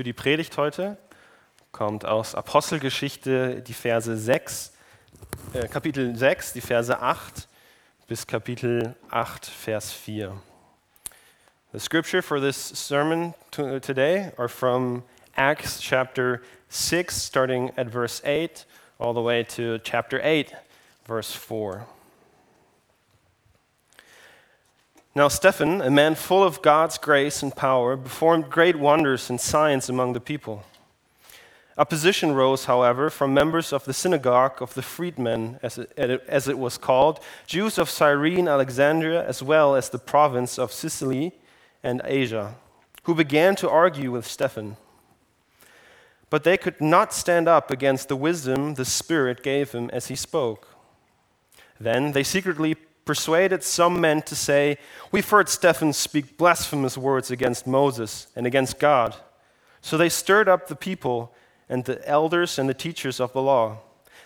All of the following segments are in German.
Für die Predigt heute kommt aus Apostelgeschichte die Verse 6, äh, Kapitel 6, die Verse 8 bis Kapitel 8, Vers 4. The scripture for this sermon today are from Acts chapter 6, starting at verse 8, all the way to chapter 8, verse 4. Now, Stephen, a man full of God's grace and power, performed great wonders and signs among the people. Opposition rose, however, from members of the synagogue of the freedmen, as it, as it was called, Jews of Cyrene, Alexandria, as well as the province of Sicily and Asia, who began to argue with Stephen. But they could not stand up against the wisdom the Spirit gave him as he spoke. Then they secretly persuaded some men to say, We've heard Stephen speak blasphemous words against Moses and against God. So they stirred up the people and the elders and the teachers of the law.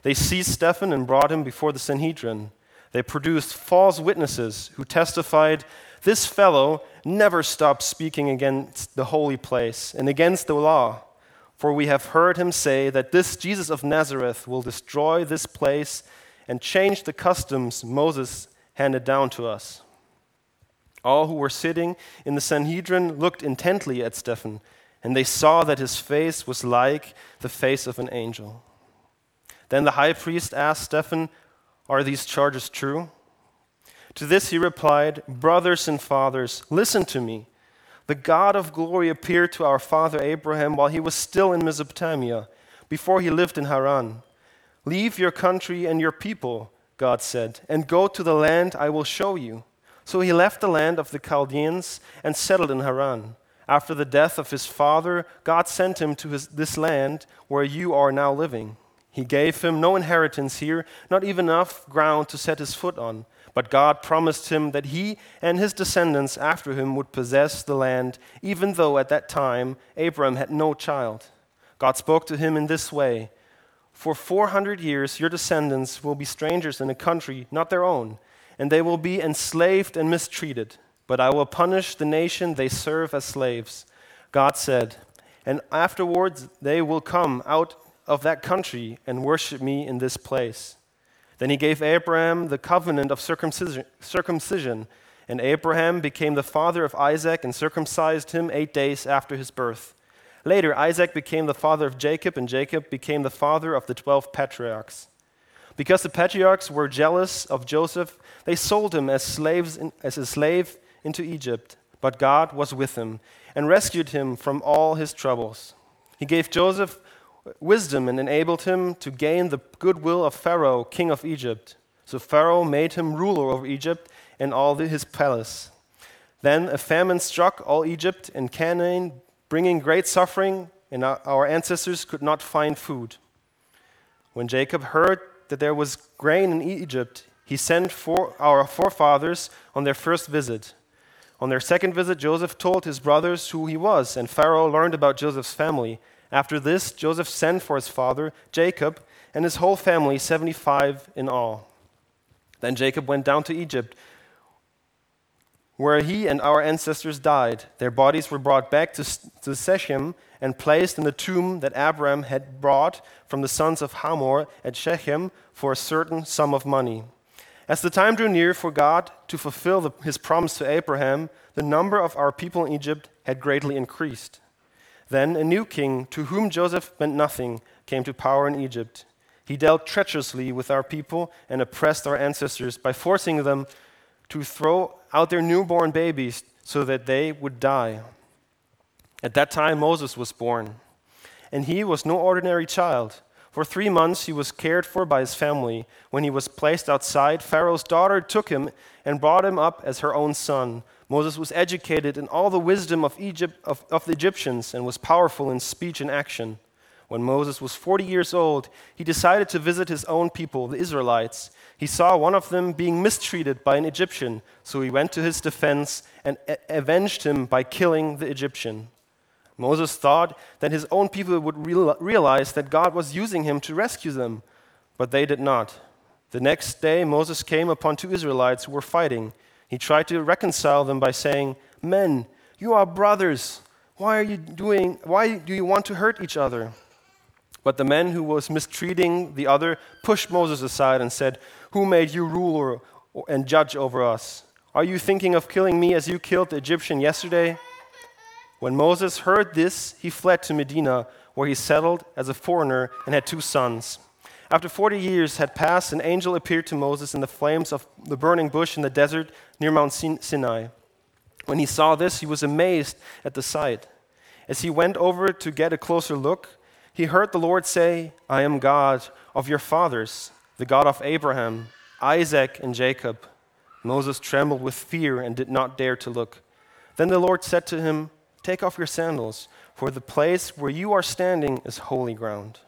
They seized Stephen and brought him before the Sanhedrin. They produced false witnesses who testified, This fellow never stopped speaking against the holy place and against the law. For we have heard him say that this Jesus of Nazareth will destroy this place and change the customs Moses handed down to us. All who were sitting in the Sanhedrin looked intently at Stephen, and they saw that his face was like the face of an angel. Then the high priest asked Stephen, Are these charges true? To this he replied, Brothers and fathers, listen to me. The God of glory appeared to our father Abraham while he was still in Mesopotamia, before he lived in Haran. Leave your country and your people God said, and go to the land I will show you. So he left the land of the Chaldeans and settled in Haran. After the death of his father, God sent him to his, this land where you are now living. He gave him no inheritance here, not even enough ground to set his foot on. But God promised him that he and his descendants after him would possess the land, even though at that time Abram had no child. God spoke to him in this way for 400 years, your descendants will be strangers in a country not their own, and they will be enslaved and mistreated. But I will punish the nation they serve as slaves. God said, and afterwards they will come out of that country and worship me in this place. Then he gave Abraham the covenant of circumcision, and Abraham became the father of Isaac and circumcised him eight days after his birth. Later, Isaac became the father of Jacob, and Jacob became the father of the 12 patriarchs. Because the patriarchs were jealous of Joseph, they sold him as, slaves in, as a slave into Egypt. But God was with him and rescued him from all his troubles. He gave Joseph wisdom and enabled him to gain the goodwill of Pharaoh, king of Egypt. So Pharaoh made him ruler over Egypt and all his palace. Then a famine struck all Egypt, and Canaan bringing great suffering, and our ancestors could not find food. When Jacob heard that there was grain in Egypt, he sent for our forefathers on their first visit. On their second visit, Joseph told his brothers who he was, and Pharaoh learned about Joseph's family. After this, Joseph sent for his father, Jacob, and his whole family, 75 in all. Then Jacob went down to Egypt where he and our ancestors died. Their bodies were brought back to, to Shechem and placed in the tomb that Abram had brought from the sons of Hamor at Shechem for a certain sum of money. As the time drew near for God to fulfill the, his promise to Abraham, the number of our people in Egypt had greatly increased. Then a new king, to whom Joseph meant nothing, came to power in Egypt. He dealt treacherously with our people and oppressed our ancestors by forcing them to throw out their newborn babies so that they would die. At that time, Moses was born, and he was no ordinary child. For three months, he was cared for by his family. When he was placed outside, Pharaoh's daughter took him and brought him up as her own son. Moses was educated in all the wisdom of, Egypt, of, of the Egyptians and was powerful in speech and action. When Moses was 40 years old, he decided to visit his own people, the Israelites. He saw one of them being mistreated by an Egyptian, so he went to his defense and avenged him by killing the Egyptian. Moses thought that his own people would realize that God was using him to rescue them, but they did not. The next day, Moses came upon two Israelites who were fighting. He tried to reconcile them by saying, Men, you are brothers. Why are you doing why do you want to hurt each other? But the man who was mistreating the other pushed Moses aside and said, Who made you ruler and judge over us? Are you thinking of killing me as you killed the Egyptian yesterday? When Moses heard this, he fled to Medina, where he settled as a foreigner and had two sons. After 40 years had passed, an angel appeared to Moses in the flames of the burning bush in the desert near Mount Sinai. When he saw this, he was amazed at the sight. As he went over to get a closer look, he heard the Lord say, I am God of your fathers, the God of Abraham, Isaac, and Jacob. Moses trembled with fear and did not dare to look. Then the Lord said to him, Take off your sandals, for the place where you are standing is holy ground.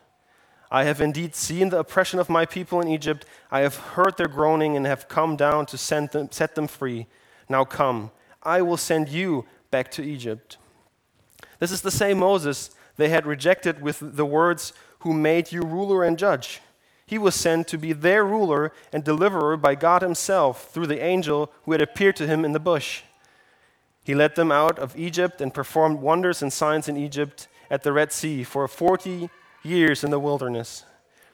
I have indeed seen the oppression of my people in Egypt. I have heard their groaning and have come down to them, set them free. Now come, I will send you back to Egypt. This is the same Moses they had rejected with the words, Who made you ruler and judge? He was sent to be their ruler and deliverer by God Himself through the angel who had appeared to him in the bush. He led them out of Egypt and performed wonders and signs in Egypt at the Red Sea for 40 years in the wilderness.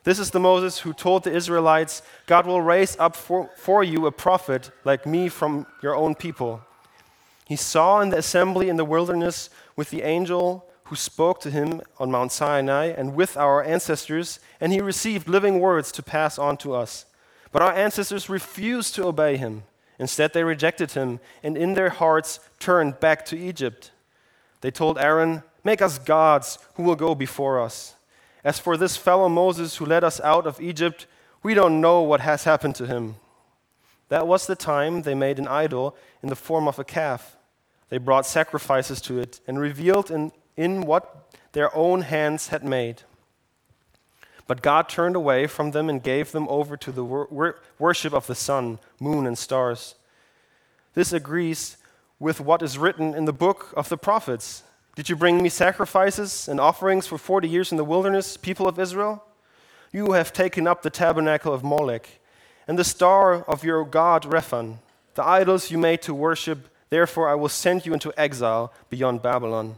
This is the Moses who told the Israelites, God will raise up for, for you a prophet like me from your own people. He saw in the assembly in the wilderness with the angel who spoke to him on Mount Sinai and with our ancestors, and he received living words to pass on to us. But our ancestors refused to obey him. Instead, they rejected him and in their hearts turned back to Egypt. They told Aaron, Make us gods who will go before us. As for this fellow Moses who led us out of Egypt, we don't know what has happened to him. That was the time they made an idol in the form of a calf. They brought sacrifices to it and revealed in in what their own hands had made. But God turned away from them and gave them over to the wor- worship of the sun, moon, and stars. This agrees with what is written in the book of the prophets. Did you bring me sacrifices and offerings for 40 years in the wilderness, people of Israel? You have taken up the tabernacle of Molech and the star of your god Rephan, the idols you made to worship. Therefore, I will send you into exile beyond Babylon.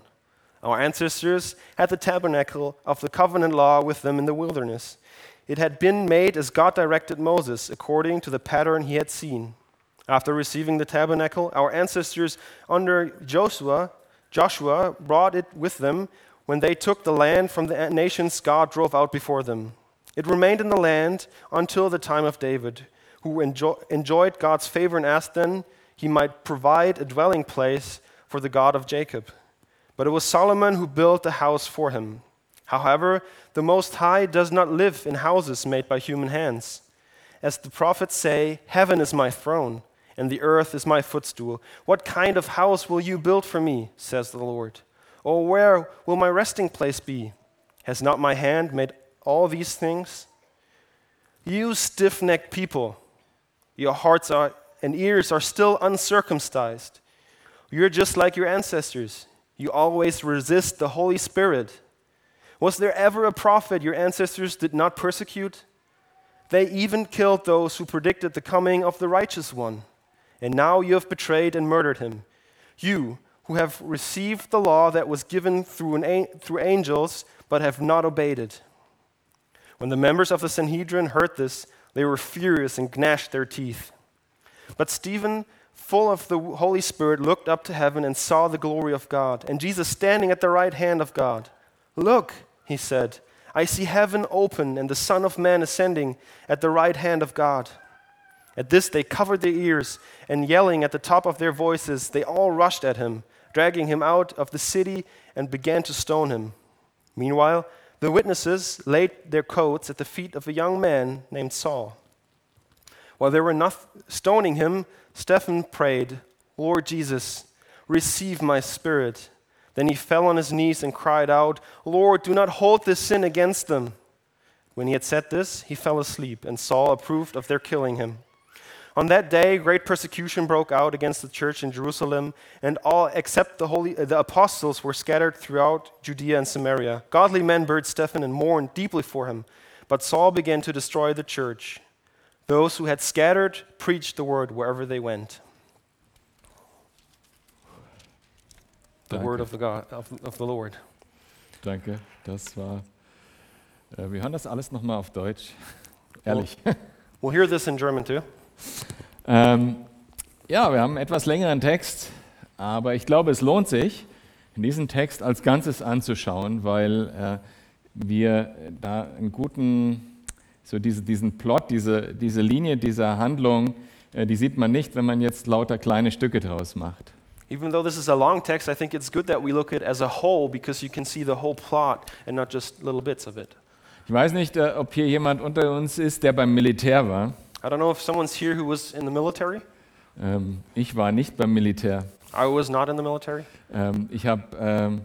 Our ancestors had the tabernacle of the covenant law with them in the wilderness. It had been made as God directed Moses, according to the pattern he had seen. After receiving the tabernacle, our ancestors under Joshua, Joshua brought it with them when they took the land from the nations God drove out before them. It remained in the land until the time of David, who enjoy, enjoyed God's favor and asked then he might provide a dwelling place for the God of Jacob. But it was Solomon who built the house for him. However, the Most High does not live in houses made by human hands. As the prophets say, Heaven is my throne, and the earth is my footstool. What kind of house will you build for me, says the Lord? Or where will my resting place be? Has not my hand made all these things? You stiff necked people, your hearts are, and ears are still uncircumcised. You're just like your ancestors. You always resist the Holy Spirit. Was there ever a prophet your ancestors did not persecute? They even killed those who predicted the coming of the righteous one. And now you have betrayed and murdered him. You, who have received the law that was given through, an, through angels, but have not obeyed it. When the members of the Sanhedrin heard this, they were furious and gnashed their teeth. But Stephen full of the Holy Spirit, looked up to heaven and saw the glory of God, and Jesus standing at the right hand of God. Look, he said, I see heaven open and the Son of Man ascending at the right hand of God. At this, they covered their ears, and yelling at the top of their voices, they all rushed at him, dragging him out of the city, and began to stone him. Meanwhile, the witnesses laid their coats at the feet of a young man named Saul. While they were not stoning him, Stephen prayed, Lord Jesus, receive my spirit. Then he fell on his knees and cried out, Lord, do not hold this sin against them. When he had said this, he fell asleep, and Saul approved of their killing him. On that day, great persecution broke out against the church in Jerusalem, and all except the, holy, uh, the apostles were scattered throughout Judea and Samaria. Godly men buried Stephen and mourned deeply for him, but Saul began to destroy the church. Those who had scattered preached the word wherever they went. the Danke. word of the God of, of the Lord. Danke, das war. Äh, wir hören das alles nochmal auf Deutsch. Ehrlich. We'll hear this in German too. Ähm, ja, wir haben einen etwas längeren Text, aber ich glaube, es lohnt sich, diesen Text als Ganzes anzuschauen, weil äh, wir da einen guten, so diese, diesen Plot, diese, diese Linie dieser Handlung, äh, die sieht man nicht, wenn man jetzt lauter kleine Stücke draus macht. Even though this is a long text, I think it's good that we look at it as a whole because you can see the whole plot and not just little bits of it. Ich weiß nicht, äh, ob hier jemand unter uns ist, der beim Militär war. I don't know if someone's here who was in the military. Ähm, ich war nicht beim Militär. I was not in the military. Ähm, ich habe ähm,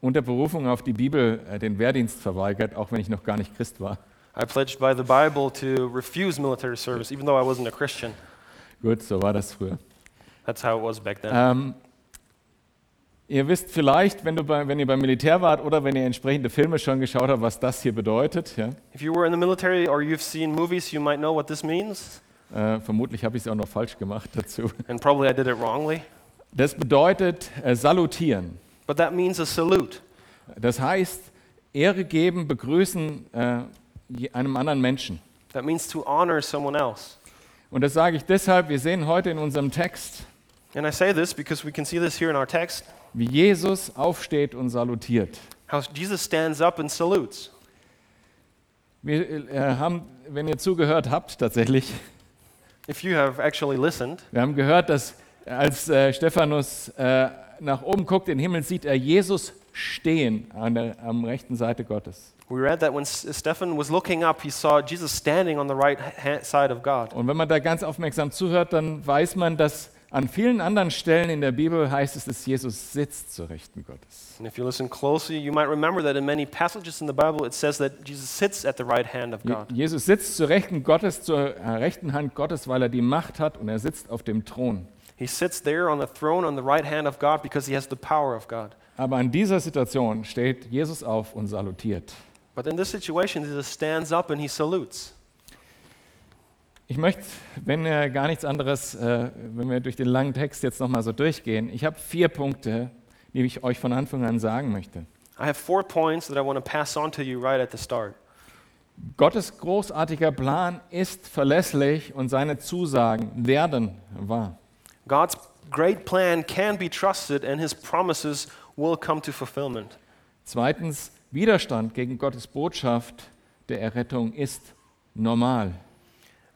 unter Berufung auf die Bibel äh, den Wehrdienst verweigert, auch wenn ich noch gar nicht Christ war. I pledged by the Bible to refuse military service, even though I wasn't a Christian. Gut, so war das früher. That's how it was back then. Ähm, ihr wisst vielleicht, wenn, bei, wenn ihr beim Militär wart oder wenn ihr entsprechende Filme schon geschaut habt, was das hier bedeutet. Ja? if you were in the military or you've seen movies, you might know what this means. Äh, vermutlich habe ich es auch noch falsch gemacht dazu. And probably I did it wrongly. Das bedeutet äh, salutieren. But that means a salute. Das heißt, Ehre geben, begrüßen äh, einem anderen Menschen. That means to honor someone else. Und das sage ich deshalb, wir sehen heute in unserem Text, And I say this because we can see this here in our text wie Jesus aufsteht und salutiert. how Jesus stands up and salutes. Wir äh, haben, wenn ihr zugehört habt, tatsächlich, If you have actually listened, wir haben gehört, dass als äh, Stephanus äh, nach oben guckt, in den Himmel sieht er Jesus stehen an der am rechten Seite Gottes. We read that when Stephen was looking up, he saw Jesus standing on the right hand side of God. Und wenn man da ganz aufmerksam zuhört, dann weiß man, dass an vielen anderen Stellen in der Bibel heißt es, dass Jesus sitzt zur Rechten Gottes. And if you listen closely, you might remember that in many passages in the Bible it says that Jesus sits at the right hand of Je- God. Jesus sitzt zur Rechten Gottes, zur äh, rechten Hand Gottes, weil er die Macht hat und er sitzt auf dem Thron. He sits there on the throne on the right hand of God because he has the power of God. Aber in dieser Situation steht Jesus auf und salutiert. But in this situation, Jesus stands up and he salutes. Ich möchte, wenn äh, gar nichts anderes, äh, wenn wir durch den langen Text jetzt nochmal so durchgehen, ich habe vier Punkte, die ich euch von Anfang an sagen möchte. I have four points that I want to pass on to you right at the start. Gottes großartiger Plan ist verlässlich und seine Zusagen werden wahr. God's great plan can be trusted and his promises will come to fulfillment. Zweitens, Widerstand gegen Gottes Botschaft der Errettung ist normal.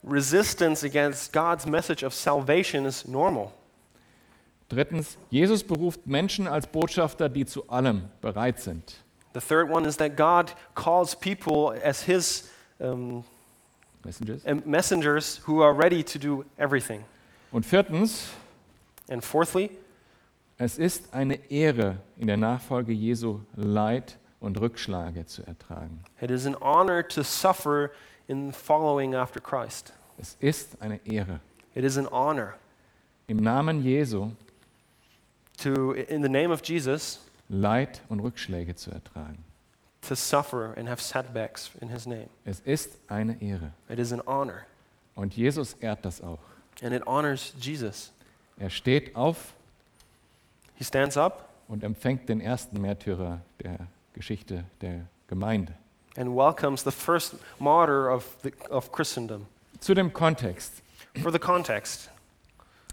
Resistance against God's message of salvation is normal. Drittens, Jesus beruft Menschen als Botschafter, die zu allem bereit sind. The third one is that God calls people as his um, Messengers. messengers who are ready to do everything. Und viertens, And fourthly, es ist eine Ehre, in der Nachfolge Jesu Leid und Rückschläge zu ertragen. it is an honor to suffer in following after Christ. Es ist eine Ehre, It is an honor im Namen Jesu to, in the name of Jesus, Leid und Rückschläge zu ertragen. to suffer and have setbacks in his name. Es ist eine Ehre. It is an honor. Und Jesus ehrt das auch. And it honors Jesus. Er steht auf He stands up und empfängt den ersten Märtyrer der Geschichte der Gemeinde. and welcomes the first martyr of, the, of Christendom. Zu dem Kontext. For the context,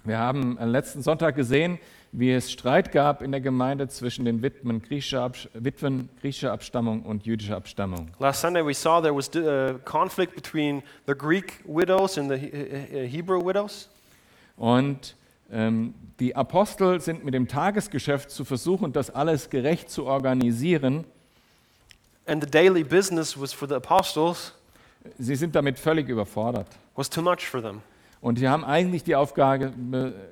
Wir haben am letzten Sonntag gesehen, wie es Streit gab in der Gemeinde zwischen den Witwen griechischer, Witwen griechischer Abstammung und jüdischer Abstammung. last Sunday we saw there was uh, conflict between the Greek widows and the He- uh, Hebrew widows. Und ähm, die Apostel sind mit dem Tagesgeschäft zu versuchen, das alles gerecht zu organisieren. And the daily business was for the apostles Sie sind damit völlig überfordert. was too much for them. Und sie haben eigentlich die Aufgabe,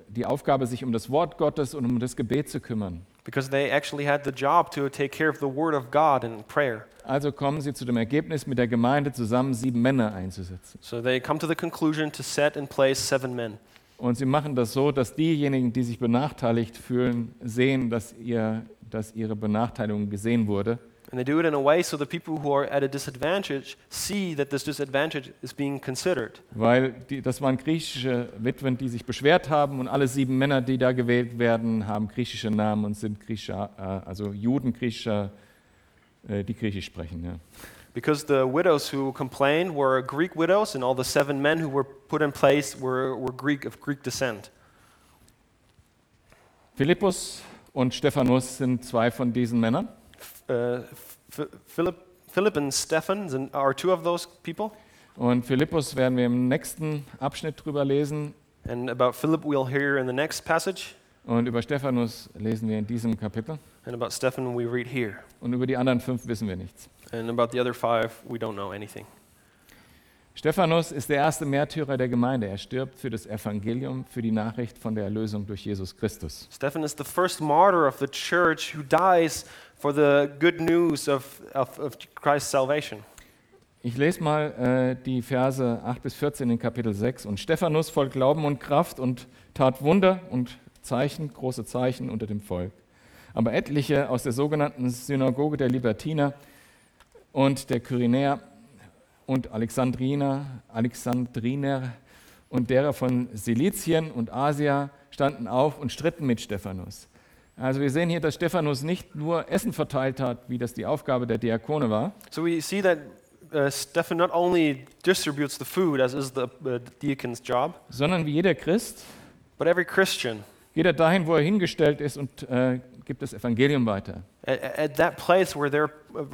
die Aufgabe, sich um das Wort Gottes und um das Gebet zu kümmern. because they actually had the job to take care of the Word of God and prayer. Also kommen sie zu dem Ergebnis, mit der Gemeinde zusammen sieben Männer einzusetzen. So they come to the conclusion to set in place seven men. Und sie machen das so, dass diejenigen, die sich benachteiligt fühlen, sehen, dass, ihr, dass ihre Benachteiligung gesehen wurde. And they do it in a way so the people who are at a disadvantage see that this disadvantage is being considered. Weil die, das waren griechische Witwen, die sich beschwert haben und alle sieben Männer, die da gewählt werden, haben griechische Namen und sind griechischer, äh, also Juden griechischer, äh, die Griechisch sprechen. Ja. Because the widows who complained were Greek widows, and all the seven men who were put in place were, were Greek of Greek descent. Philippus und Stephanus sind zwei von diesen Männern. Uh, Ph- Philip, Philip and Stephen sind- are two of those people. Und Philippus werden wir im nächsten Abschnitt drüber lesen. And about Philip, we'll hear in the next passage. Und über Stephanus lesen wir in diesem Kapitel. And about Stephen, we read here. Und über die anderen fünf wissen wir nichts. And about the other five, we don't know anything. Stephanus ist der erste Märtyrer der Gemeinde. Er stirbt für das Evangelium, für die Nachricht von der Erlösung durch Jesus Christus. Stephen is the first martyr of the church who dies for the good news of, of, of Christ's salvation. Ich lese mal äh, die Verse 8 bis 14 in Kapitel 6. Und Stephanus voll Glauben und Kraft und tat Wunder und Zeichen, große Zeichen unter dem Volk. Aber etliche aus der sogenannten Synagoge der Libertiner und der Kyrenäer und Alexandriner, Alexandriner und derer von Silizien und Asia standen auf und stritten mit Stephanus. Also wir sehen hier, dass Stephanus nicht nur Essen verteilt hat, wie das die Aufgabe der Diakone war, So we see that uh, Stephen not only distributes the food, as is the uh, deacon's job, sondern wie jeder Christ but every Christian geht er dahin, wo er hingestellt ist und äh, gibt das Evangelium weiter. at, at that place where they're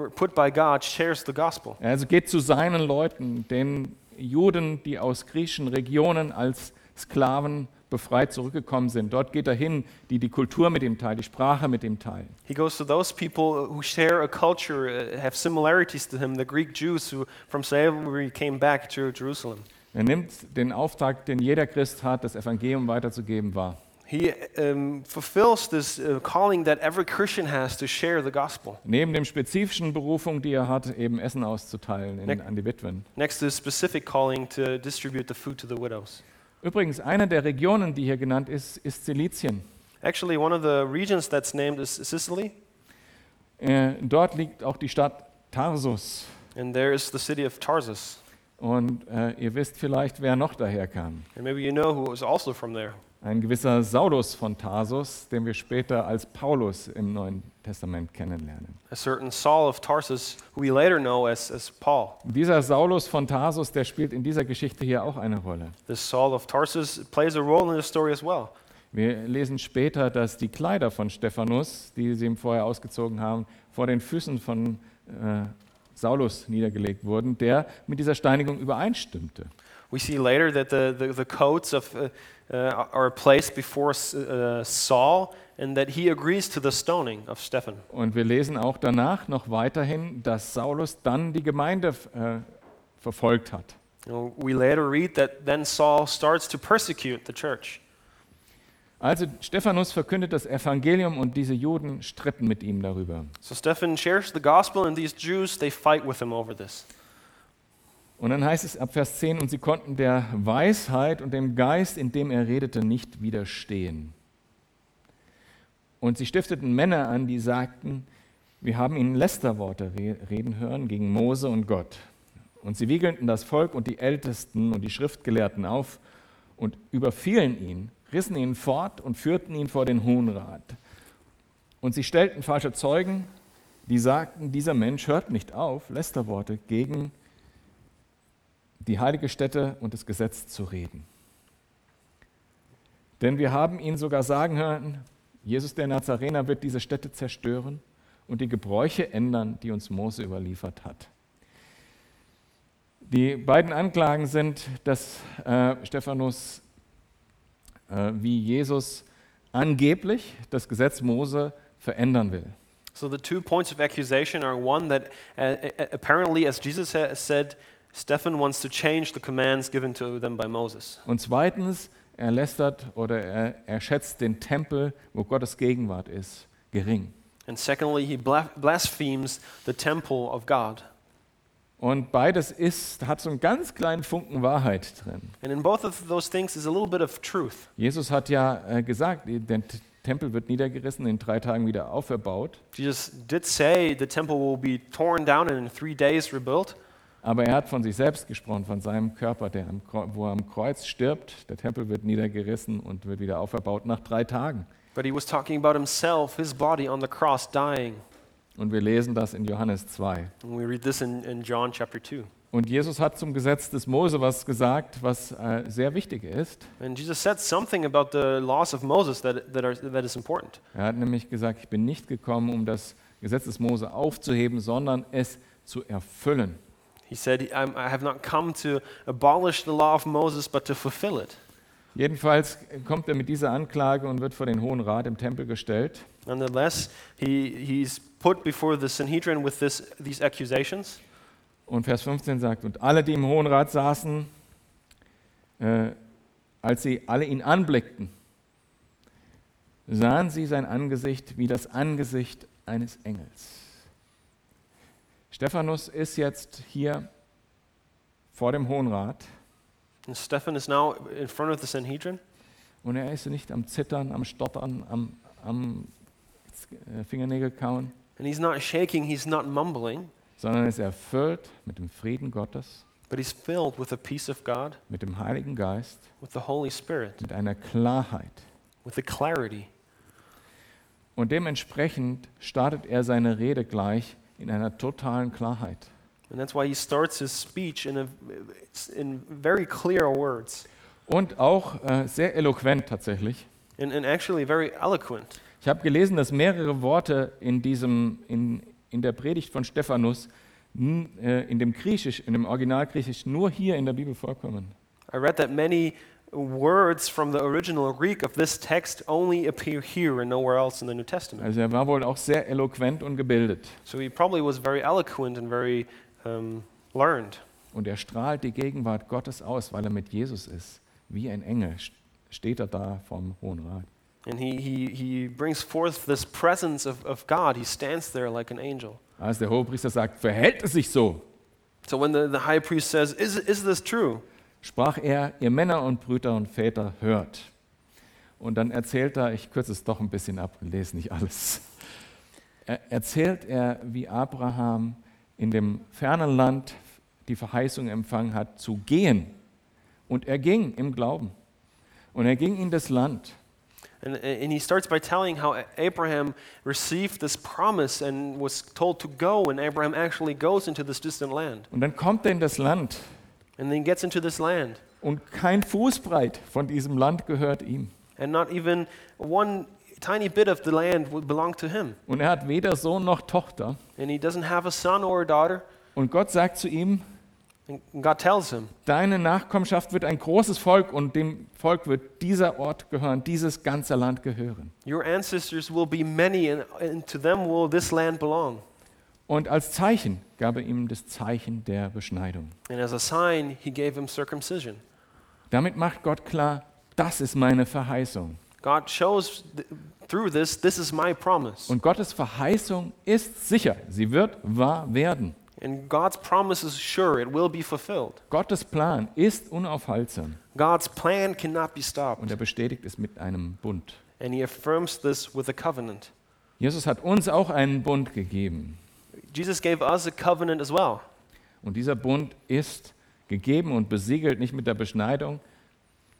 put by God shares the gospel. Er also geht zu seinen Leuten, den Juden, die aus griechischen Regionen als Sklaven befreit zurückgekommen sind. Dort geht er hin, die die Kultur mit ihm teilen, die Sprache mit ihm teilen. He goes to those people who share a culture, uh, have similarities to him, the Greek Jews who from slavery came back to Jerusalem. Er nimmt den Auftrag, den jeder Christ hat, das Evangelium weiterzugeben, wahr. He um, fulfills this uh, calling that every Christian has to share the gospel. Neben dem spezifischen Berufung, die er hat, eben Essen auszuteilen in, an die Witwen. Next to his specific calling to distribute the food to the widows. Übrigens, eine der Regionen, die hier genannt ist, ist Silizien. Actually, one of the regions that's named is Sicily, Äh, dort liegt auch die Stadt Tarsus. and there is the city of Tarsus. Und äh, ihr wisst vielleicht, wer noch daher kam. And maybe you know who was also from there. Ein gewisser Saulus von Tarsus, den wir später als Paulus im Neuen Testament kennenlernen. A certain Saul of Tarsus, who we later know as, as Paul. Dieser Saulus von Tarsus, der spielt in dieser Geschichte hier auch eine Rolle. This Saul of Tarsus plays a role in the story as well. Wir lesen später, dass die Kleider von Stephanus, die sie ihm vorher ausgezogen haben, vor den Füßen von äh, Saulus niedergelegt wurden, der mit dieser Steinigung übereinstimmte. We see later that the, the, the coats of, uh, uh, are placed before uh, Saul and that he agrees to the stoning of Stephen. Und wir lesen auch danach noch weiterhin, dass Saulus dann die Gemeinde äh, verfolgt hat. We later read that then Saul starts to persecute the church. Also Stephanus verkündet das Evangelium und diese Juden stritten mit ihm darüber. So Stephen shares the gospel, and these Jews, they fight with him over this. Und dann heißt es ab Vers 10, und sie konnten der Weisheit und dem Geist, in dem er redete, nicht widerstehen. Und sie stifteten Männer an, die sagten, wir haben ihnen Lästerworte re- reden hören gegen Mose und Gott. Und sie wiegelten das Volk und die Ältesten und die Schriftgelehrten auf und überfielen ihn, rissen ihn fort und führten ihn vor den Hohenrat. Und sie stellten falsche Zeugen, die sagten, dieser Mensch hört nicht auf, Lästerworte gegen die heilige Stätte und das Gesetz zu reden. Denn wir haben ihn sogar sagen hören, Jesus der Nazarener wird diese Stätte zerstören und die Gebräuche ändern, die uns Mose überliefert hat. Die beiden Anklagen sind, dass äh, Stephanus äh, wie Jesus angeblich das Gesetz Mose verändern will. So the two points of accusation are one that uh, uh, apparently, as Jesus said, Stephen wants to change the commands given to them by Moses. Und zweitens, er lästert oder er, er schätzt den Tempel, wo Gottes Gegenwart ist, gering. And secondly, he bla- blasphemes the temple of God. Und beides ist, hat so einen ganz kleinen Funken Wahrheit drin. And in both of those things is a little bit of truth. Jesus hat ja äh, gesagt, den, Tempel wird niedergerissen, in drei Tagen wieder auferbaut. Jesus did say the temple will be torn down and in three days rebuilt. Aber er hat von sich selbst gesprochen, von seinem Körper, der am, wo er am Kreuz stirbt. Der Tempel wird niedergerissen und wird wieder auferbaut nach drei Tagen. But he was talking about himself, his body on the cross dying. Und wir lesen das in Johannes 2. And we read this in, in John chapter 2. Und Jesus hat zum Gesetz des Mose was gesagt, was äh, sehr wichtig ist. And Jesus said something about the laws of Moses that, that, are, that is important. Er hat nämlich gesagt, ich bin nicht gekommen, um das Gesetz des Mose aufzuheben, sondern es zu erfüllen. He said, I have not come to abolish the law of Moses, but to fulfill it. Jedenfalls kommt er mit dieser Anklage und wird vor den Hohen Rat im Tempel gestellt. Nonetheless, he, he's put before the Sanhedrin with this, these accusations. Und Vers 15 sagt, und alle, die im Hohen Rat saßen, äh, als sie alle ihn anblickten, sahen sie sein Angesicht wie das Angesicht eines Engels. Stephanus ist jetzt hier vor dem Hohen Rat And Stephen is now in front of the Sanhedrin, und er ist nicht am Zittern, am Stottern, am, am äh, Fingernägel kauen, and he's not shaking, he's not mumbling, sondern ist erfüllt mit dem Frieden Gottes, but he's filled with the peace of God, mit dem Heiligen Geist, with the Holy Spirit, mit einer Klarheit. with the clarity. Und dementsprechend startet er seine Rede gleich in einer totalen Klarheit. And that's why he starts his speech in, a, in very clear words Und auch äh, sehr eloquent tatsächlich. and, and actually very eloquent. Ich habe gelesen, dass mehrere Worte in, diesem, in, in der Predigt von Stephanus äh, in dem Griechisch, in dem Originalgriechisch nur hier in der Bibel vorkommen. I read that many words from the original Greek of this text only appear here and nowhere else in the New Testament. Also er war wohl auch sehr eloquent und gebildet. So he probably was very eloquent and very um, learned. Und er strahlt die Gegenwart Gottes aus, weil er mit Jesus ist. Wie ein Engel st- steht er da vom Hohen Rat. And he, he, he brings forth this presence of, of God. He stands there like an angel. Als der Hohepriester sagt, verhält es sich so, So when the, the high priest says, is, is this true? Sprach er, ihr Männer und Brüder und Väter, hört. Und dann erzählt er, ich kürze es doch ein bisschen ab und lese nicht alles. Er erzählt er, wie Abraham in dem fernen Land die Verheißung empfangen hat, zu gehen. Und er ging im Glauben. Und er ging in das Land. And, and he starts by telling how Abraham received this promise and was told to go, and Abraham actually goes into this distant land. Und dann kommt er in das Land. And then gets into this land. Und kein Fußbreit von diesem Land gehört ihm. And not even one tiny bit of the land would belong to him. Und er hat weder Sohn noch Tochter. And he doesn't have a son or a daughter. Und Gott sagt zu ihm, And God tells him, deine Nachkommenschaft wird ein großes Volk und dem Volk wird dieser Ort gehören, dieses ganze Land gehören. Your ancestors will be many, and, and to them will this land belong. Und als Zeichen gab er ihm das Zeichen der Beschneidung. And as a sign, he gave him circumcision. Damit macht Gott klar, das ist meine Verheißung. God shows th- through this, this is my promise. Und Gottes Verheißung ist sicher, sie wird wahr werden. And God's promise is sure, it will be fulfilled. Gottes Plan ist unaufhaltsam God's plan cannot be stopped. und er bestätigt es mit einem Bund. And he affirms this with a covenant. Jesus hat uns auch einen Bund gegeben. Jesus gave us a covenant as well. Und dieser Bund ist gegeben und besiegelt nicht mit der Beschneidung,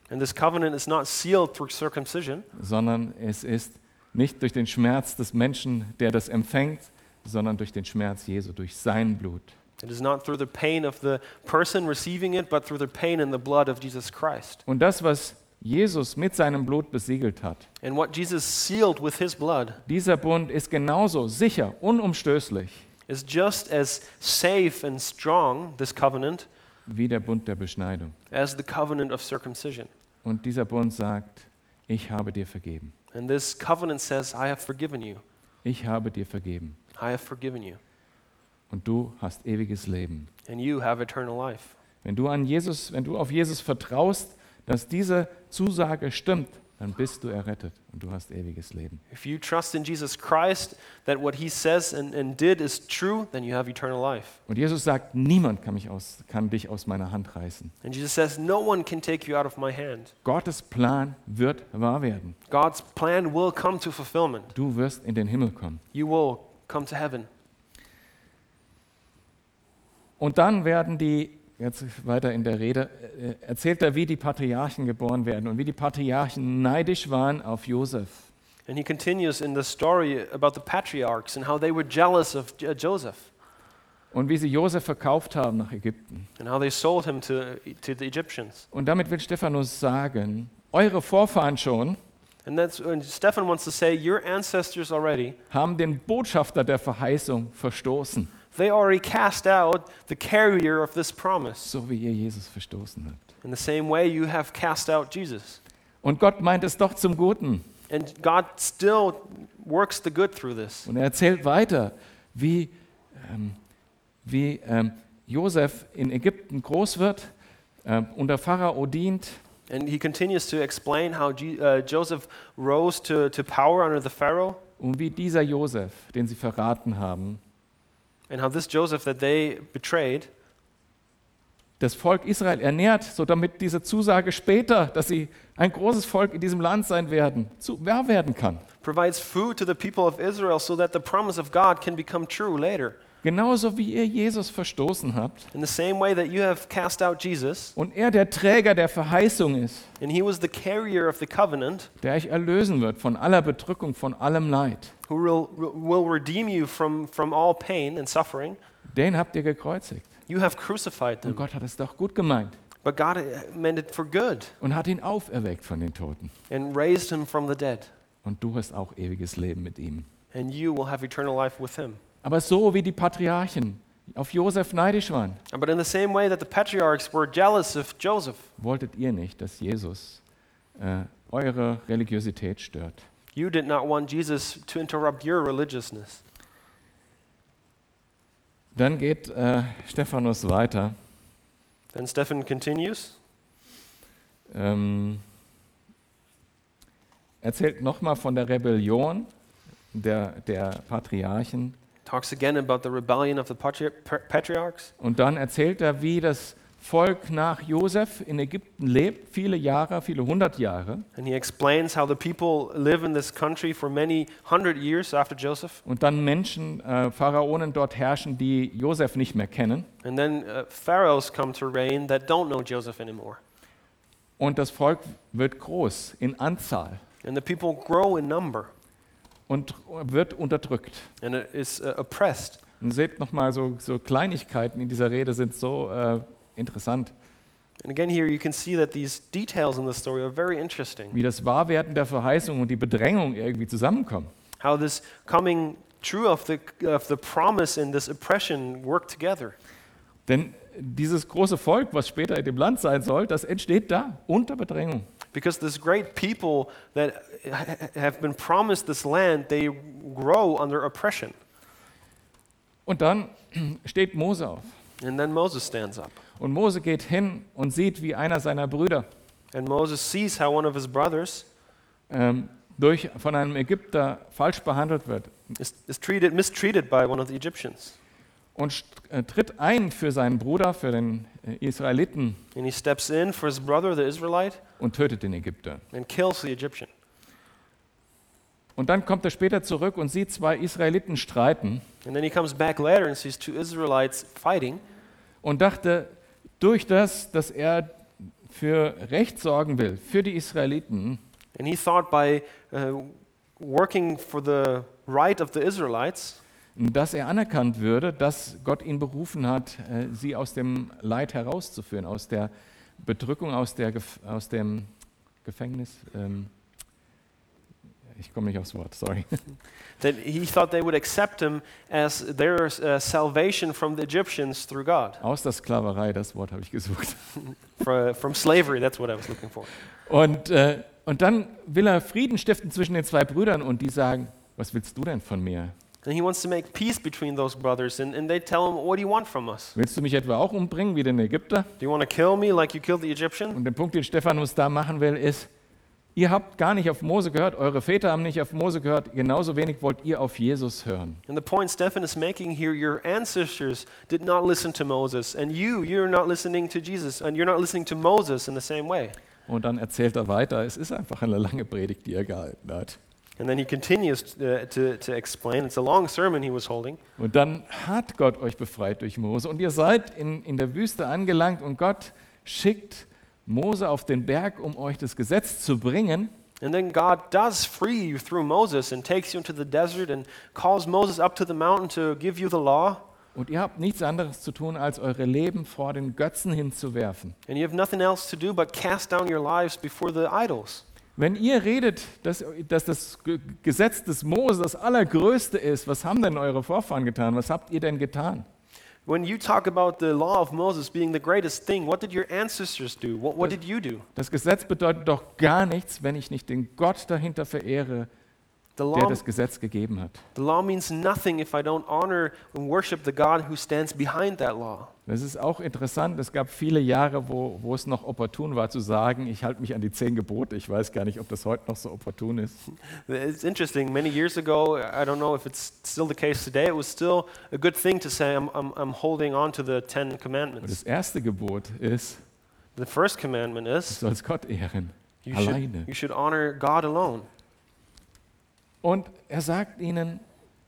And this covenant is not sealed through circumcision, sondern es ist nicht durch den Schmerz des Menschen, der das empfängt, sondern durch den Schmerz Jesu, durch sein Blut. it is not through the pain of the person receiving it, but through the pain and the blood of Jesus Christ. Und das, was Jesus mit seinem Blut besiegelt hat, And what Jesus sealed with his blood dieser Bund ist genauso sicher, unumstößlich is just as safe and strong, this covenant, wie der Bund der Beschneidung. as the covenant of circumcision. Und dieser Bund sagt, ich habe dir vergeben. And this covenant says, I have forgiven you. Ich habe dir vergeben. I have forgiven you. Und du hast ewiges Leben. And you have eternal life. Wenn du an Jesus, wenn du auf Jesus vertraust, dass diese Zusage stimmt, dann bist du errettet und du hast ewiges Leben. If you trust in Jesus Christ, that what he says and, and did is true, then you have eternal life. Und Jesus sagt, niemand kann, mich aus, kann dich aus meiner Hand reißen. And Jesus says, No one can take you out of my hand. Gottes Plan wird wahr werden. God's plan will come to fulfillment. Du wirst in den Himmel kommen. You will come to heaven. Und dann werden die, jetzt weiter in der Rede, äh, erzählt er, wie die Patriarchen geboren werden und wie die Patriarchen neidisch waren auf Josef. And he continues in the story about the patriarchs and how they were jealous of Joseph Und wie sie Josef verkauft haben nach Ägypten. and how they sold him to, to the Egyptians. Und damit will Stephanus sagen, eure Vorfahren schon And that's and Stephen wants to say, Your ancestors already, haben den Botschafter der Verheißung verstoßen, they already cast out the carrier of this promise. so wie ihr Jesus verstoßen habt. In the same way, you have cast out Jesus. Und Gott meint es doch zum Guten. And God still works the good through this. Und er erzählt weiter, wie, ähm, wie ähm, Josef in Ägypten groß wird, ähm, unter Pharao dient And he continues to explain how Je- uh, Joseph rose to, to power under the Pharaoh und wie dieser Josef, den sie verraten haben, and how this Joseph that they betrayed das Volk Israel ernährt, so damit diese Zusage später, dass sie ein großes Volk in diesem Land sein werden, zu wahr werden kann. provides food to the people of Israel so that the promise of God can become true later. Genauso wie ihr Jesus verstoßen habt In the same way that you have cast out Jesus, und er der Träger der Verheißung ist, and he was the carrier of the covenant der euch erlösen wird von aller Bedrückung, von allem Leid, who will, will redeem you from, from all pain and suffering, den habt ihr gekreuzigt. you have crucified Und them. Gott hat es doch gut gemeint But God uh, meant it for good und hat ihn auferweckt von den Toten. and raised him from the dead. Und du hast auch ewiges Leben mit ihm. And you will have eternal life with him. Aber so wie die Patriarchen auf Josef neidisch waren, But in the same way that the patriarchs were jealous of Joseph, wolltet ihr nicht, dass Jesus äh, eure Religiosität stört. you did not want Jesus to interrupt your religiousness. Dann geht äh, Stephanus weiter. Then Stephen continues. Ähm, erzählt nochmal von der Rebellion der, der Patriarchen. Talks again about the rebellion of the patri- pa- patriarchs. Und dann erzählt er, wie das Volk nach Josef in Ägypten lebt, viele Jahre, viele hundert Jahre. And he explains how the people live in this country for many hundred years after Joseph. Und dann Menschen, äh, Pharaonen dort herrschen, die Josef nicht mehr kennen. And then uh, pharaohs come to reign that don't know Joseph anymore. Und das Volk wird groß in Anzahl And the people grow in number und wird unterdrückt. and it is uh, oppressed. Und seht nochmal, so, so Kleinigkeiten in dieser Rede sind so äh, interessant, And again, here you can see that these details in the story are very interesting. wie das Wahrwerden der Verheißung und die Bedrängung irgendwie zusammenkommen. How this coming true of the, of the promise and this oppression work together. Denn dieses große Volk, was später in dem Land sein soll, das entsteht da unter Bedrängung. Because this great people that have been promised this land, they grow under oppression. Und dann steht Mose auf. And then Moses stands up. Und Mose geht hin und sieht, wie einer seiner Brüder And Moses sees how one of his brothers ähm, durch, von einem Ägypter falsch behandelt wird is, is treated, mistreated by one of the Egyptians. Und äh, tritt ein für seinen Bruder, für den äh, Israeliten And he steps in for his brother, the Israelite, und tötet den Ägypter. and kills the Egyptian. Und dann kommt er später zurück und sieht zwei Israeliten streiten And then he comes back later and sees two Israelites fighting. und dachte, durch das, dass er für Recht sorgen will, für die Israeliten, And he thought by uh, working for the right of the Israelites, dass er anerkannt würde, dass Gott ihn berufen hat, äh, sie aus dem Leid herauszuführen, aus der Bedrückung, aus, der aus dem Gefängnis. Ähm, ich komme nicht aufs Wort, sorry. that he thought they would accept him as their uh, salvation from the Egyptians through God. Aus der Sklaverei, das Wort habe ich gesucht. For, from slavery, that's what I was looking for. Und, äh, und dann will er Frieden stiften zwischen den zwei Brüdern und die sagen, was willst du denn von mir? And he wants to make peace between those brothers, and, and they tell him, What do you want from us? Willst du mich etwa auch umbringen wie den Ägypter? Do you want to kill me like you killed the Egyptian? Und der Punkt, den Stephanus da machen will, ist, Ihr habt gar nicht auf Mose gehört, eure Väter haben nicht auf Mose gehört, genauso wenig wollt ihr auf Jesus hören. And the point Stephen is making here your ancestors did not listen to Moses, and you, you're not listening to Jesus, and you're not listening to Moses in the same way. Und dann erzählt er weiter, es ist einfach eine lange Predigt, die er gehalten hat. And then he continues uh, to, to explain. It's a long sermon he was holding. Und dann hat Gott euch befreit durch Mose. Und ihr seid in, in der Wüste angelangt und Gott schickt Mose auf den Berg, um euch das Gesetz zu bringen. And then God does free you through Moses and takes you into the desert and calls Moses up to the mountain to give you the law. Und ihr habt nichts anderes zu tun, als eure Leben vor den Götzen hinzuwerfen. And you have nothing else to do but cast down your lives before the idols. Wenn ihr redet, dass, dass das Ge- Gesetz des Mose das Allergrößte ist, was haben denn eure Vorfahren getan? Was habt ihr denn getan? When you talk about the law of Moses being the greatest thing, what did your ancestors do? What, what did you do? Das Gesetz bedeutet doch gar nichts, wenn ich nicht den Gott dahinter verehre, The der das Gesetz gegeben hat. the law means nothing if I don't honor and worship the God who stands behind that law. Das ist auch interessant. Es gab viele Jahre, wo, wo es noch opportun war zu sagen, ich halte mich an die zehn Gebote. Ich weiß gar nicht, ob das heute noch so opportun ist. It's interesting. Many years ago, I don't know if it's still the case today, it was still a good thing to say, I'm, I'm, I'm holding on to the Ten Und Commandments. das erste Gebot ist, The first commandment du is sollst Gott ehren. you should, Alleine. you should honor God alone. Und er sagt ihnen,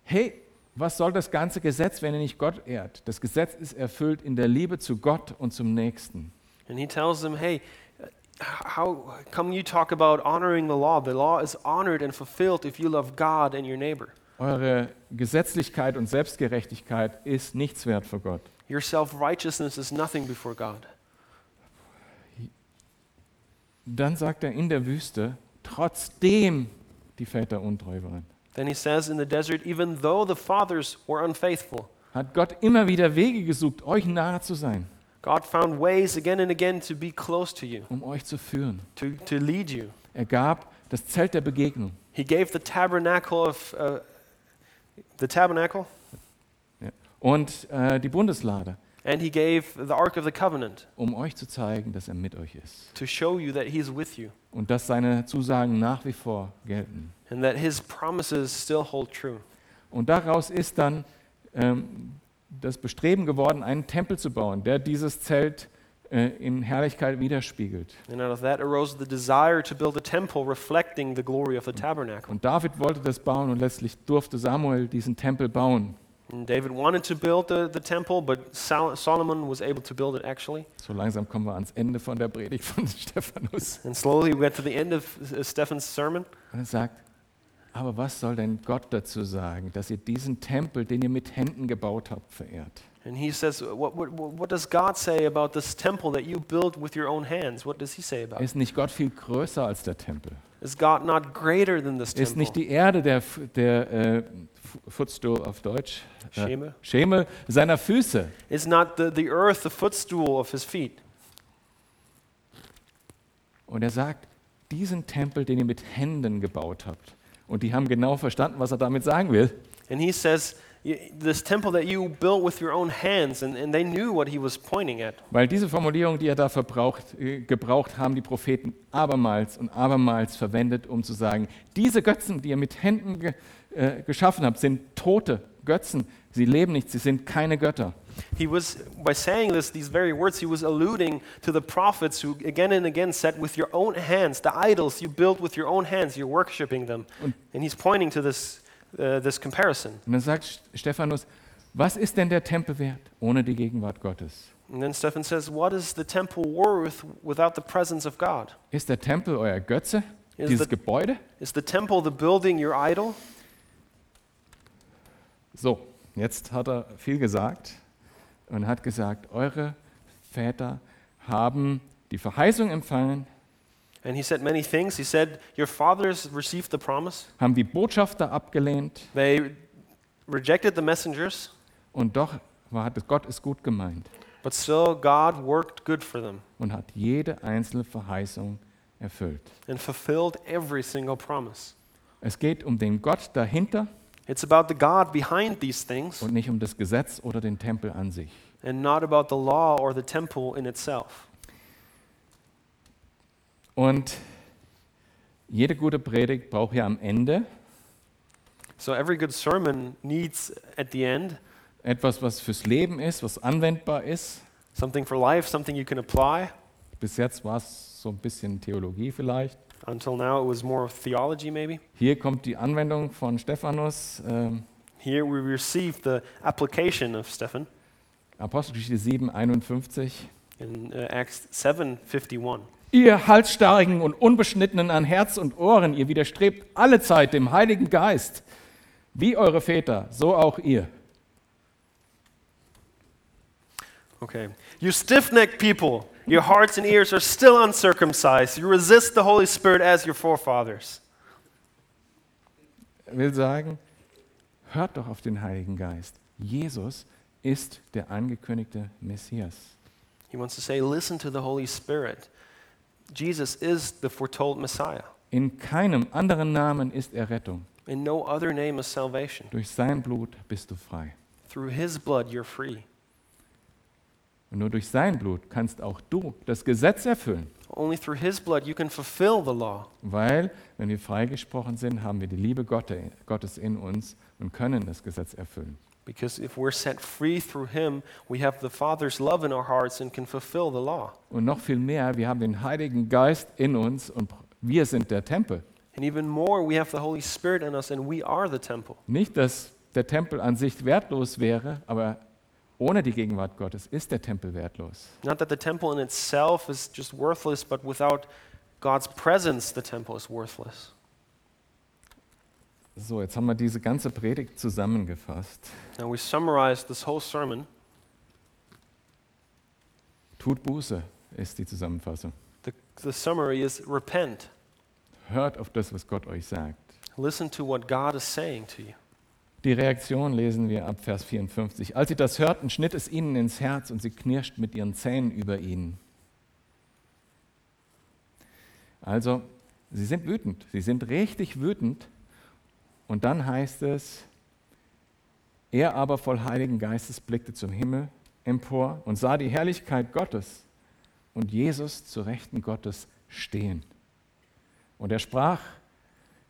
hey, was soll das ganze Gesetz, wenn ihr nicht Gott ehrt? Das Gesetz ist erfüllt in der Liebe zu Gott und zum Nächsten. And he tells them, hey, how come you talk about honoring the law? The law is honored and fulfilled if you love God and your neighbor. Eure Gesetzlichkeit und Selbstgerechtigkeit ist nichts wert für Gott. Your self righteousness is nothing before God. Dann sagt er in der Wüste, trotzdem die Väter untreu waren, Then he says in the desert, even though the fathers were unfaithful, hat Gott immer wieder Wege gesucht, euch nahe zu sein, God found ways again and again to be close to you, um euch zu führen. to, to lead you. Er gab das Zelt der Begegnung. He gave the tabernacle of uh, the tabernacle, und äh, die Bundeslade, and he gave the ark of the covenant um euch zu zeigen, dass er mit euch ist to show you that he's with you und dass seine Zusagen nach wie vor gelten. And that his promises still hold true. Und daraus ist dann ähm, das Bestreben geworden, einen Tempel zu bauen, der dieses Zelt äh, in Herrlichkeit widerspiegelt. And out of that arose the desire to build a temple reflecting the glory of the tabernacle. Und David wollte das bauen und letztlich durfte Samuel diesen Tempel bauen. And David wanted to build the, the temple, but Sol- Solomon was able to build it actually. So langsam kommen wir ans Ende von der Predigt von Stephanus. And slowly we get to the end of uh, Stephen's sermon. Und er sagt, aber was soll denn Gott dazu sagen, dass ihr diesen Tempel, den ihr mit Händen gebaut habt, verehrt? And he says, what, what, what does God say about this temple that you built with your own hands? What does he say about it? Ist nicht Gott viel größer als der Tempel? Is God not greater than this Ist nicht temple? die Erde der, der äh, Footstool auf Deutsch? Äh, Schemel? Schemel seiner Füße. Is not the, the earth the footstool of his feet? Und er sagt, diesen Tempel, den ihr mit Händen gebaut habt. Und die haben genau verstanden, was er damit sagen will. And he says, this temple that you built with your own hands, and, and they knew what he was pointing at. Weil diese Formulierung, die er da verbraucht, äh, gebraucht haben die Propheten abermals und abermals verwendet, um zu sagen, diese Götzen, die ihr mit Händen ge äh, geschaffen habt, sind tote Götzen. Sie leben nicht, sie sind keine Götter. He was, by saying this, these very words, he was alluding to the prophets who again and again said, with your own hands, the idols you built with your own hands, you're worshiping them. Und- And he's pointing to this, uh, this comparison. Und dann sagt St- Stephanus, was ist denn der Tempel wert ohne die Gegenwart Gottes? And then Stephen says, What is the temple worth without the presence of God? Ist der Tempel euer Götze, Ist dieses der- Gebäude? Is the temple the building your idol? So, jetzt hat er viel gesagt und hat gesagt, eure Väter haben die Verheißung empfangen, And he said many things. He said, Your fathers received the promise, haben die Botschafter abgelehnt they rejected the messengers, und doch war, hat Gott es gut gemeint but still God worked good for them und hat jede einzelne Verheißung erfüllt. and fulfilled every single promise. Es geht um den Gott dahinter It's about the God behind these things und nicht um das Gesetz oder den Tempel an sich. And not about the law or the temple in itself. Und Jede gute Predigt braucht ja am Ende So every good sermon needs at the end etwas, was fürs Leben ist, was anwendbar ist. something for life, something you can apply. Bis jetzt war es so ein bisschen Theologie vielleicht. Until now, it was more theology, maybe. Hier kommt die Anwendung von Stephanus, ähm, Here we receive the application of Stephen Apostelgeschichte 7, 51. in uh, Acts 7:51. Ihr Halsstarrigen und Unbeschnittenen an Herz und Ohren, ihr widerstrebt alle Zeit dem Heiligen Geist, wie eure Väter, so auch ihr. Okay. You stiff-necked people, your hearts and ears are still uncircumcised. You resist the Holy Spirit as your forefathers. will sagen, hört doch auf den Heiligen Geist. Jesus ist der angekündigte Messias. He wants to say, listen to the Holy Spirit. Jesus is the foretold Messiah. In keinem anderen Namen ist Errettung. In no other name is salvation. Durch sein Blut bist du frei. Through his blood, you're free. Und nur durch sein Blut kannst auch du das Gesetz erfüllen. Only through his blood you can fulfill the law. Weil, wenn wir freigesprochen sind, haben wir die Liebe Gotte- Gottes in uns und können das Gesetz erfüllen. Because if we're set free through him, we have the Father's love in our hearts and can fulfill the law. Und noch viel mehr, wir haben den Heiligen Geist in uns und wir sind der Tempel. And even more, we have the Holy Spirit in us and we are the temple. Nicht, dass der Tempel an sich wertlos wäre, aber ohne die Gegenwart Gottes ist der Tempel wertlos. Not that the temple in itself is just worthless, but without God's presence, the temple is worthless. So, jetzt haben wir diese ganze Predigt zusammengefasst. Now we summarized this whole sermon. Tut Buße ist die Zusammenfassung. The, the summary is repent. Hört auf das, was Gott euch sagt. Listen to what God is saying to you. Die Reaktion lesen wir ab Vers 54. Als sie das hörten, schnitt es ihnen ins Herz und sie knirschten mit ihren Zähnen über ihn. Also, sie sind wütend. Sie sind richtig wütend. Und dann heißt es, er aber voll Heiligen Geistes blickte zum Himmel empor und sah die Herrlichkeit Gottes und Jesus zu Rechten Gottes stehen. Und er sprach,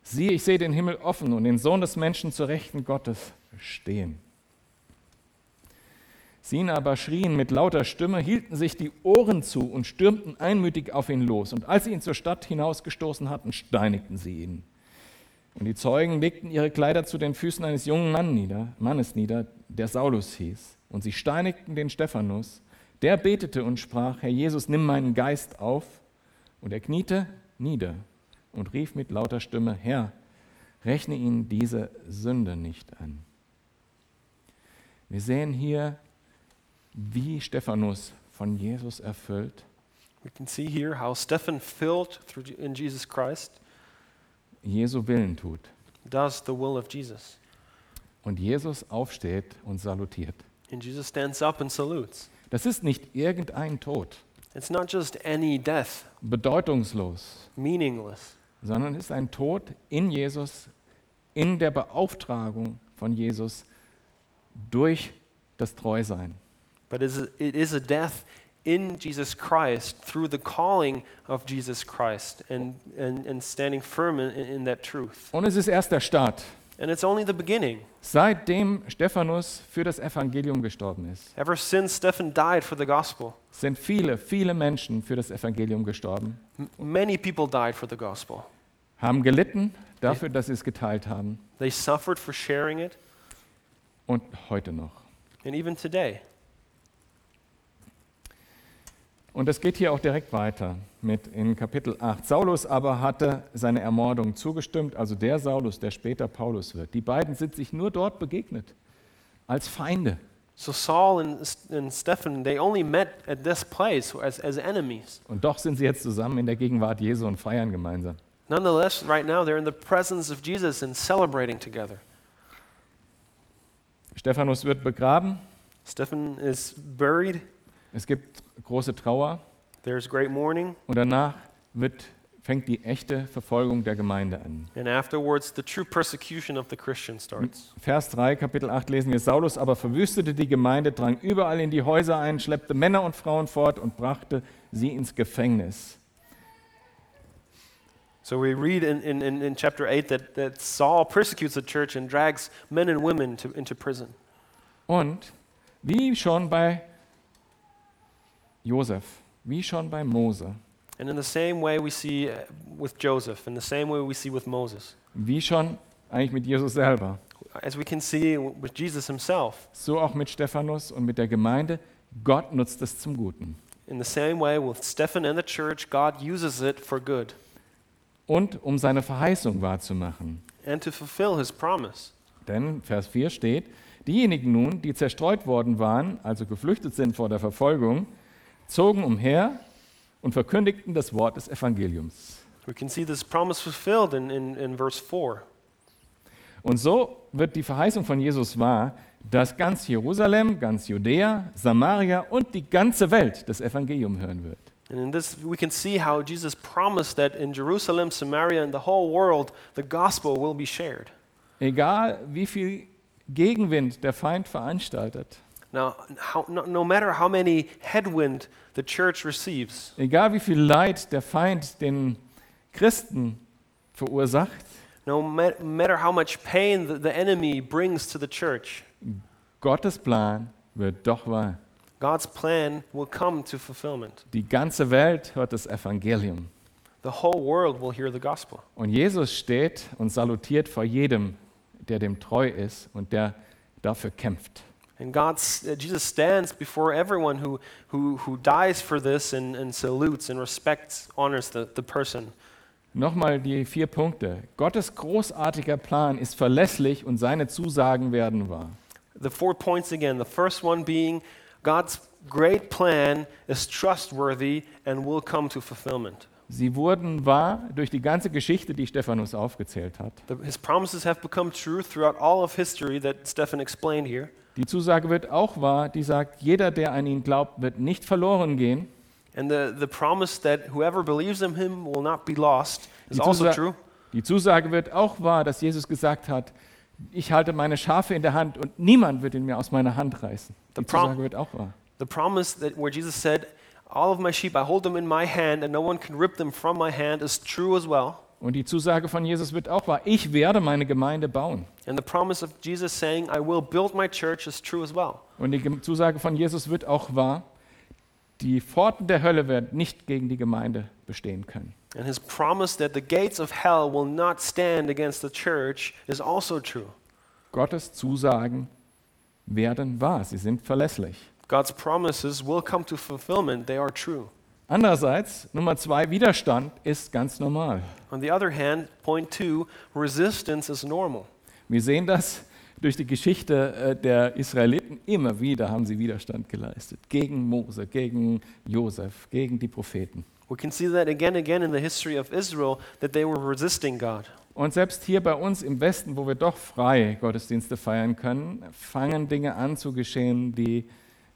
siehe, ich sehe den Himmel offen und den Sohn des Menschen zu Rechten Gottes stehen. Sie ihn aber schrien mit lauter Stimme, hielten sich die Ohren zu und stürmten einmütig auf ihn los. Und als sie ihn zur Stadt hinausgestoßen hatten, steinigten sie ihn. Und die Zeugen legten ihre Kleider zu den Füßen eines jungen Mann nieder, Mannes nieder, der Saulus hieß. Und sie steinigten den Stephanus. Der betete und sprach, Herr Jesus, nimm meinen Geist auf. Und er kniete nieder und rief mit lauter Stimme, Herr, rechne ihnen diese Sünde nicht an. Wir sehen hier, wie Stephanus von Jesus erfüllt, We can see here how Stephen, filled through in Jesus Christ, Jesu Willen tut. does the will of Jesus. Und Jesus aufsteht und salutiert. And Jesus stands up and salutes. Das ist nicht irgendein Tod, It's not just any death, bedeutungslos, meaningless, sondern ist ein Tod in Jesus, in der Beauftragung von Jesus durch das Treusein. but it is a, death in Jesus Christ through the calling of Jesus Christ and, and, and standing firm in, in that truth. Und es ist erst der Start. And it's only the beginning. Seitdem Stephanus für das Evangelium gestorben ist, Ever since Stephen died for the gospel, sind viele, viele Menschen für das Evangelium gestorben, many people died for the gospel. haben gelitten dafür, dass sie es geteilt haben They suffered for sharing it, und heute noch. and even today. Und es geht hier auch direkt weiter mit in Kapitel 8. Saulus aber hatte seine Ermordung zugestimmt, also der Saulus, der später Paulus wird. Die beiden sind sich nur dort begegnet, als Feinde. So Saul and, and Stephen, they only met at this place as, as enemies. Und doch sind sie jetzt zusammen in der Gegenwart Jesu und feiern gemeinsam. Nonetheless, right now they're in the presence of Jesus and celebrating together. Stephanus wird begraben, Stephen is buried. es gibt große Trauer There's great mourning. und danach wird, fängt die echte Verfolgung der Gemeinde an. And afterwards, the true persecution of the Christian starts. Vers 3, Kapitel 8 lesen wir, Saulus aber verwüstete die Gemeinde, drang überall in die Häuser ein, schleppte Männer und Frauen fort und brachte sie ins Gefängnis. So we read in, in, in, chapter 8 that, that Saul persecutes the church and drags men and women to, into prison. Und wie schon bei Josef, wie schon bei Mose, And in the same way we see uh, with Joseph, in the same way we see with Moses, wie schon eigentlich mit Jesus selber, as we can see with Jesus himself, so auch mit Stephanus und mit der Gemeinde, Gott nutzt es zum Guten. in the same way with Stephen and the church, God uses it for good Und um seine Verheißung wahrzumachen. and to fulfill his promise. Denn Vers 4 steht, diejenigen nun, die zerstreut worden waren, also geflüchtet sind vor der Verfolgung, zogen umher und verkündigten das Wort des Evangeliums. We can see this promise fulfilled in, in, in verse 4. Und so wird die Verheißung von Jesus wahr, dass ganz Jerusalem, ganz Judäa, Samaria und die ganze Welt das Evangelium hören wird. And in this, we can see how Jesus promised that in Jerusalem, Samaria, and the whole world, the gospel will be shared. Egal wie viel Gegenwind der Feind veranstaltet, Now, how, no, no matter how many headwind the church receives, egal wie viel Leid der Feind den Christen verursacht, no ma- matter how much pain the, the enemy brings to the church, Gottes Plan wird doch wahr. God's plan will come to fulfillment. Die ganze Welt hört das Evangelium. The whole world will hear the gospel. Und Jesus steht und salutiert vor jedem, der dem treu ist und der dafür kämpft. And God's, uh, Jesus stands before everyone who, who, who dies for this and, and salutes and respects, honors the, the person. Nochmal die vier Punkte. Gottes großartiger Plan ist verlässlich und seine Zusagen werden wahr. The four points again. The first one being God's great plan is trustworthy and will come to fulfillment. Sie wurden wahr durch die ganze Geschichte, die Stephanus aufgezählt hat. The, his promises have become true throughout all of history that Stephen explained here. Die Zusage wird auch wahr, die sagt, jeder, der an ihn glaubt, wird nicht verloren gehen. And the, the promise that whoever believes in him will not be lost is Die, also true. die Zusage wird auch wahr, dass Jesus gesagt hat, ich halte meine Schafe in der Hand und niemand wird ihn mir aus meiner Hand reißen. Die Zusage wird auch wahr. The promise that where Jesus said, All of my sheep, I hold them in my hand, and no one can rip them from my hand, is true as well. Und die Zusage von Jesus wird auch wahr. Ich werde meine Gemeinde bauen. And the promise of Jesus saying, I will build my church, is true as well. Und die Zusage von Jesus wird auch wahr. Die Pforten der Hölle werden nicht gegen die Gemeinde bestehen können. And his promise that the gates of hell will not stand against the church is also true. Gottes Zusagen werden wahr. Sie sind verlässlich. God's promises will come to fulfillment, they are true. Andererseits, Nummer zwei, Widerstand ist ganz normal. On the other hand, point two, resistance is normal. Wir sehen das durch die Geschichte äh, der Israeliten. Immer wieder haben sie Widerstand geleistet. Gegen Mose, gegen Josef, gegen die Propheten. We can see that again and again in the history of Israel that they were resisting God. Und selbst hier bei uns im Westen, wo wir doch frei Gottesdienste feiern können, fangen Dinge an zu geschehen, die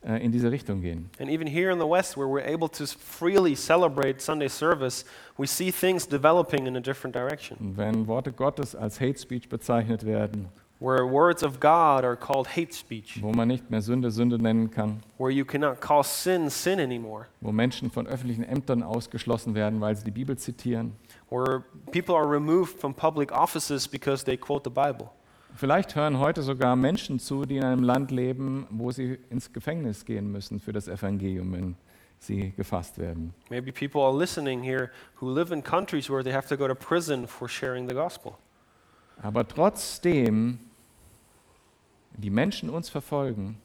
in diese Richtung gehen. And even here in the West, where we're able to freely celebrate Sunday service, we see things developing in a different direction, Und wenn Worte Gottes als Hate Speech bezeichnet werden, where words of God are called hate speech, wo man nicht mehr Sünde Sünde nennen kann, where you cannot call sin sin anymore, wo Menschen von öffentlichen Ämtern ausgeschlossen werden, weil sie die Bibel zitieren. where people are removed from public offices because they quote the Bible. Vielleicht hören heute sogar Menschen zu, die in einem Land leben, wo sie ins Gefängnis gehen müssen für das Evangelium, wenn sie gefasst werden. Maybe people are listening here who live in countries where they have to go to prison for sharing the gospel. Aber trotzdem die Menschen uns verfolgen,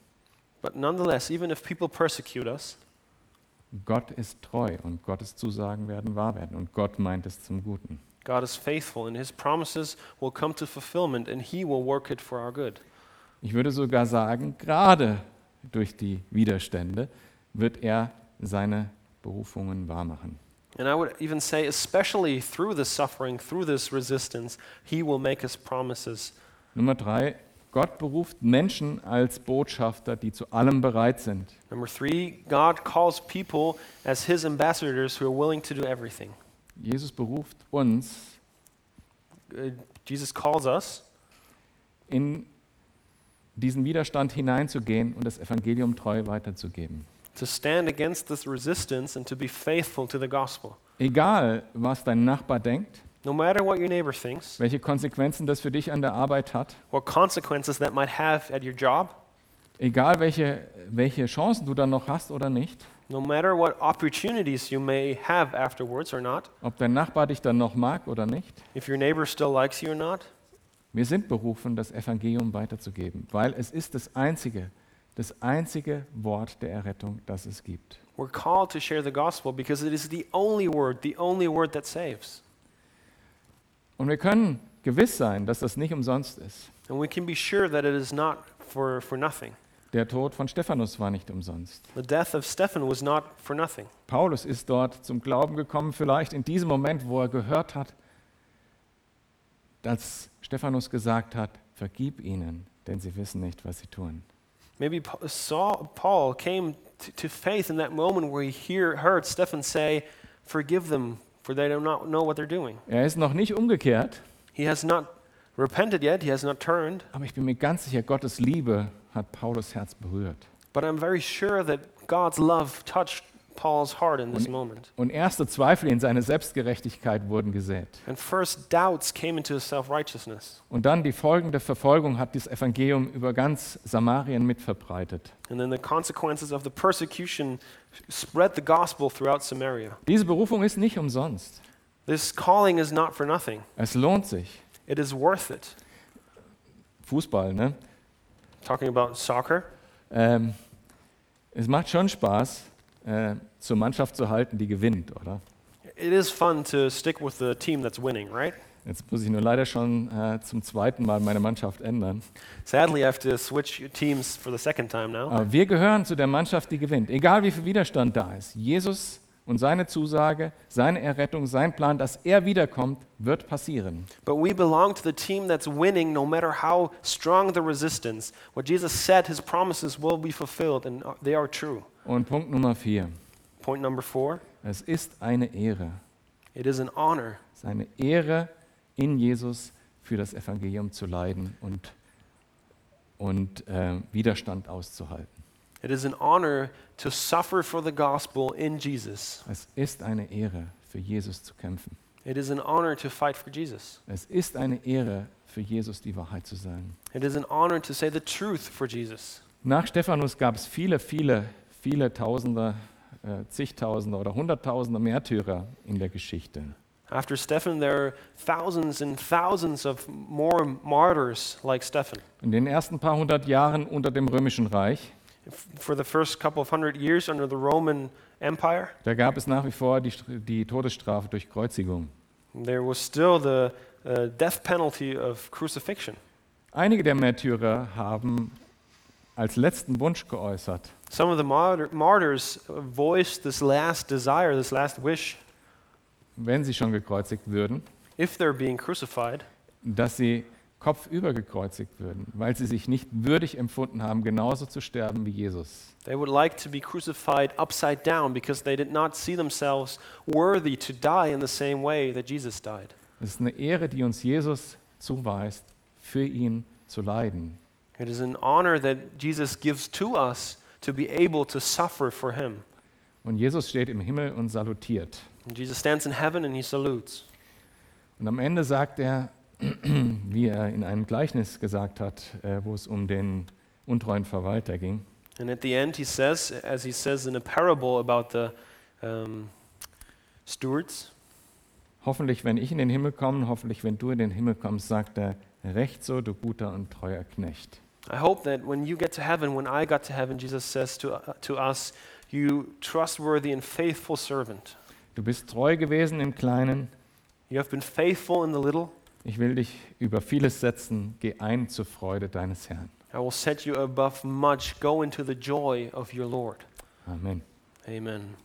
But nonetheless, even if people persecute us, Gott ist treu und Gottes Zusagen werden wahr werden und Gott meint es zum Guten. God is faithful and his promises will come to fulfillment and he will work it for our good. Ich würde sogar sagen, gerade durch die Widerstände wird er seine Berufungen wahrmachen. And I would even say, especially through this suffering, through this resistance, he will make his promises. Nummer drei, Gott beruft Menschen als Botschafter, die zu allem bereit sind. Number three, God calls people as his ambassadors who are willing to do everything. Jesus beruft uns, Uh, Jesus calls us in diesen Widerstand hineinzugehen und das Evangelium treu weiterzugeben. to stand against this resistance and to be faithful to the gospel. Egal, was dein Nachbar denkt, No matter what your neighbor thinks, welche Konsequenzen das für dich an der Arbeit hat, what consequences that might have at your job, egal welche, welche Chancen du dann noch hast oder nicht, no matter what opportunities you may have afterwards or not, ob dein Nachbar dich dann noch mag oder nicht, if your neighbor still likes you or not, wir sind berufen, das Evangelium weiterzugeben, weil es ist das einzige, das einzige Wort der Errettung, das es gibt. we're called to share the gospel because it is the only word, the only word that saves. Und wir können gewiss sein, dass das nicht umsonst ist. And we can be sure that it is not for, for nothing. Der Tod von Stephanus war nicht umsonst. The death of Stephen was not for nothing. Paulus ist dort zum Glauben gekommen, vielleicht in diesem Moment, wo er gehört hat, dass Stephanus gesagt hat, vergib ihnen, denn sie wissen nicht, was sie tun. Maybe Saul, Paul came to, to faith in that moment where he hear, heard Stephen say, Forgive them, for they do not know what they're doing. Er ist noch nicht umgekehrt, He has not repented yet, he has not turned, aber ich bin mir ganz sicher, Gottes Liebe hat Paulus Herz berührt. but I'm very sure that God's love touched Paul's heart in this Und- moment. Und erste Zweifel in seine Selbstgerechtigkeit wurden gesät. And first doubts came into his self righteousness. Und dann die folgende Verfolgung hat das Evangelium über ganz Samarien mitverbreitet. And then the consequences of the persecution spread the gospel throughout Samaria. Diese Berufung ist nicht umsonst. This calling is not for nothing, Es lohnt sich. it is worth it. Fußball, ne? Talking about soccer, Ähm, es macht schon Spaß, äh, zur Mannschaft zu halten, die gewinnt, oder? it is fun to stick with the team that's winning, right? Jetzt muss ich nur leider schon äh, zum zweiten Mal meine Mannschaft ändern. Sadly, I have to switch teams for the second time now. Aber wir gehören zu der Mannschaft, die gewinnt. Egal wie viel Widerstand da ist. Jesus und seine Zusage, seine Errettung, sein Plan, dass er wiederkommt, wird passieren. But we belong to the team that's winning no matter how strong the resistance. What Jesus said, his promises will be fulfilled, and uh, they are true. Und Punkt Nummer vier. Point number four Es ist eine Ehre. it is an honor. Es ist eine Ehre, in Jesus für das Evangelium zu leiden und, und äh, Widerstand auszuhalten. It is an honor to suffer for the gospel in Jesus. Es ist eine Ehre, für Jesus zu kämpfen. It is an honor to fight for Jesus. Es ist eine Ehre, für Jesus die Wahrheit zu sagen. It is an honor to say the truth for Jesus. Nach Stephanus gab es viele, viele, viele Tausende, äh, zigtausende oder Hunderttausende Märtyrer in der Geschichte. After Stephen, there are thousands and thousands of more martyrs like Stephen. In den ersten paar hundert Jahren unter dem Römischen Reich, For the first couple of hundred years under the Roman Empire, da gab es nach wie vor die, die Todesstrafe durch Kreuzigung. there was still the uh, death penalty of crucifixion. Einige der Märtyrer haben als letzten Wunsch geäußert, Some of the martyr- martyrs voiced this last desire, this last wish, wenn sie schon gekreuzigt würden, if they're being crucified, dass sie kopfüber gekreuzigt würden, weil sie sich nicht würdig empfunden haben, genauso zu sterben wie Jesus. they would like to be crucified upside down because they did not see themselves worthy to die in the same way that Jesus died. Es ist eine Ehre, die uns Jesus zuweist, für ihn zu leiden. It is an honor that Jesus gives to us to be able to suffer for him. Und Jesus steht im Himmel und salutiert. And Jesus stands in heaven and he salutes. Und am Ende sagt er, wie er in einem Gleichnis gesagt hat, äh, wo es um den untreuen Verwalter ging, And at the end, he says, as he says in a parable about the um, stewards, hoffentlich, wenn ich in den Himmel komme, hoffentlich, wenn du in den Himmel kommst, sagt er, recht so, du guter und treuer Knecht. I hope that when you get to heaven, when I got to heaven, Jesus says to, uh, to us, You trustworthy and faithful servant. Du bist treu gewesen im Kleinen, You have been faithful in the little. Ich will dich über vieles setzen, geh ein zur Freude deines Herrn. I will set you above much. Go into the joy of your Lord. Amen. Amen.